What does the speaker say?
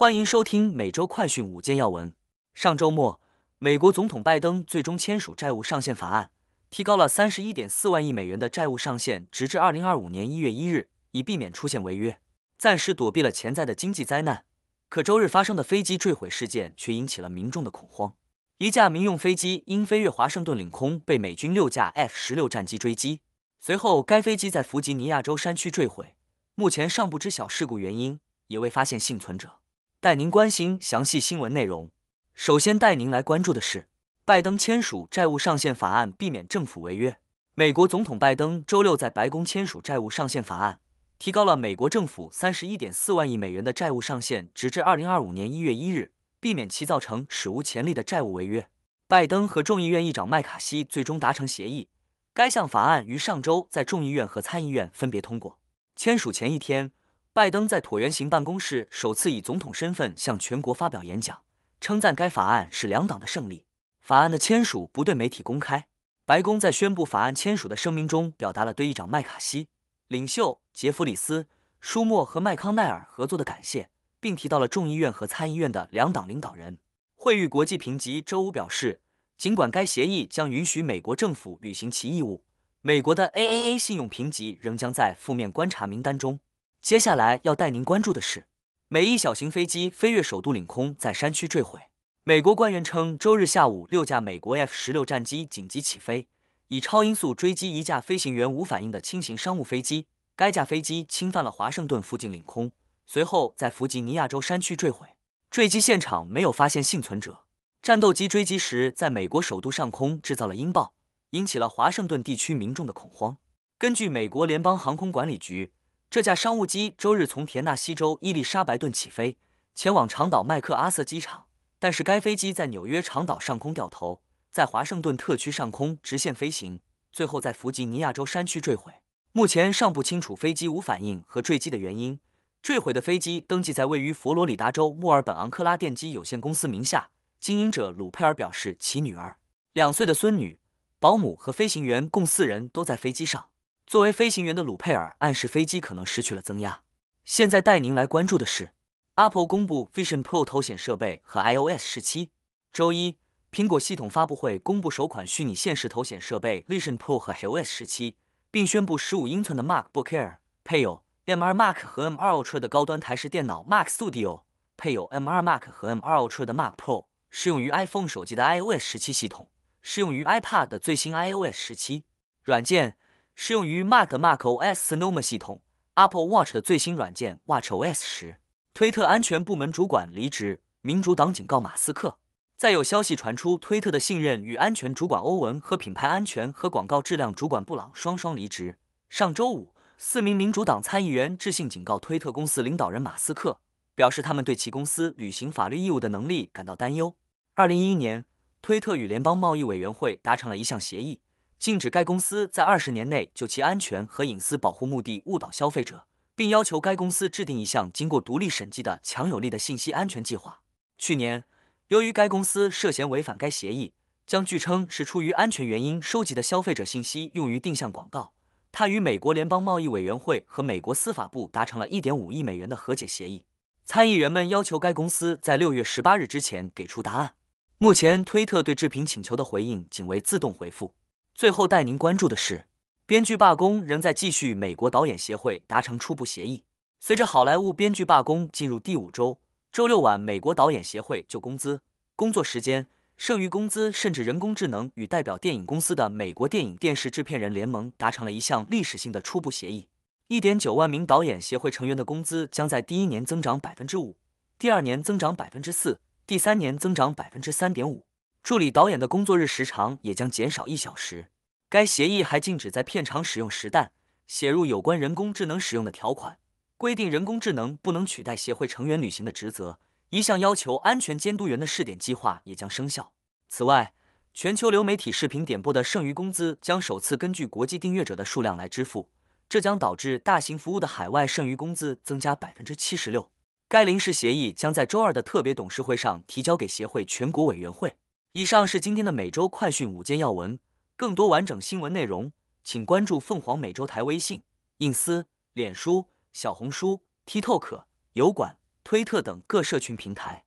欢迎收听每周快讯五件要闻。上周末，美国总统拜登最终签署债务上限法案，提高了三十一点四万亿美元的债务上限，直至二零二五年一月一日，以避免出现违约，暂时躲避了潜在的经济灾难。可周日发生的飞机坠毁事件却引起了民众的恐慌。一架民用飞机因飞越华盛顿领空，被美军六架 F 十六战机追击，随后该飞机在弗吉尼亚州山区坠毁，目前尚不知晓事故原因，也未发现幸存者。带您关心详细新闻内容。首先带您来关注的是，拜登签署债务上限法案，避免政府违约。美国总统拜登周六在白宫签署债务上限法案，提高了美国政府三十一点四万亿美元的债务上限，直至二零二五年一月一日，避免其造成史无前例的债务违约。拜登和众议院议长麦卡锡最终达成协议，该项法案于上周在众议院和参议院分别通过。签署前一天。拜登在椭圆形办公室首次以总统身份向全国发表演讲，称赞该法案是两党的胜利。法案的签署不对媒体公开。白宫在宣布法案签署的声明中，表达了对议长麦卡锡、领袖杰弗里斯、舒默和麦康奈尔合作的感谢，并提到了众议院和参议院的两党领导人。惠誉国际评级周五表示，尽管该协议将允许美国政府履行其义务，美国的 AAA 信用评级仍将在负面观察名单中。接下来要带您关注的是，美一小型飞机飞越首都领空，在山区坠毁。美国官员称，周日下午六架美国 F 十六战机紧急起飞，以超音速追击一架飞行员无反应的轻型商务飞机。该架飞机侵犯了华盛顿附近领空，随后在弗吉尼亚州山区坠毁。坠机现场没有发现幸存者。战斗机追击时，在美国首都上空制造了音爆，引起了华盛顿地区民众的恐慌。根据美国联邦航空管理局。这架商务机周日从田纳西州伊丽莎白顿起飞，前往长岛麦克阿瑟机场。但是该飞机在纽约长岛上空掉头，在华盛顿特区上空直线飞行，最后在弗吉尼亚州山区坠毁。目前尚不清楚飞机无反应和坠机的原因。坠毁的飞机登记在位于佛罗里达州墨尔本昂克拉电机有限公司名下。经营者鲁佩尔表示，其女儿、两岁的孙女、保姆和飞行员共四人都在飞机上。作为飞行员的鲁佩尔暗示飞机可能失去了增压。现在带您来关注的是，Apple 公布 Vision Pro 头显设备和 iOS 十七。周一，苹果系统发布会公布首款虚拟现实头显设备 Vision Pro 和 iOS 十七，并宣布十五英寸的 MacBook Air 配有 M2 Mac 和 M2 Ultra 的高端台式电脑 Mac Studio，配有 M2 Mac 和 M2 Ultra 的 Mac Pro，适用于 iPhone 手机的 iOS 十七系统，适用于 iPad 的最新 iOS 十七软件。适用于 Mac macOS Sonoma 系统，Apple Watch 的最新软件 WatchOS 十。推特安全部门主管离职，民主党警告马斯克。再有消息传出，推特的信任与安全主管欧文和品牌安全和广告质量主管布朗双双离职。上周五，四名民主党参议员致信警告推特公司领导人马斯克，表示他们对其公司履行法律义务的能力感到担忧。二零一一年，推特与联邦贸易委员会达成了一项协议。禁止该公司在二十年内就其安全和隐私保护目的误导消费者，并要求该公司制定一项经过独立审计的强有力的信息安全计划。去年，由于该公司涉嫌违反该协议，将据称是出于安全原因收集的消费者信息用于定向广告，他与美国联邦贸易委员会和美国司法部达成了一点五亿美元的和解协议。参议员们要求该公司在六月十八日之前给出答案。目前，推特对置评请求的回应仅为自动回复。最后带您关注的是，编剧罢工仍在继续。美国导演协会达成初步协议。随着好莱坞编剧罢工进入第五周，周六晚，美国导演协会就工资、工作时间、剩余工资，甚至人工智能与代表电影公司的美国电影电视制片人联盟达成了一项历史性的初步协议。一点九万名导演协会成员的工资将在第一年增长百分之五，第二年增长百分之四，第三年增长百分之三点五。助理导演的工作日时长也将减少一小时。该协议还禁止在片场使用实弹，写入有关人工智能使用的条款，规定人工智能不能取代协会成员履行的职责。一项要求安全监督员的试点计划也将生效。此外，全球流媒体视频点播的剩余工资将首次根据国际订阅者的数量来支付，这将导致大型服务的海外剩余工资增加百分之七十六。该临时协议将在周二的特别董事会上提交给协会全国委员会。以上是今天的每周快讯五件要闻，更多完整新闻内容，请关注凤凰美洲台微信、隐私、脸书、小红书、TikTok、油管、推特等各社群平台。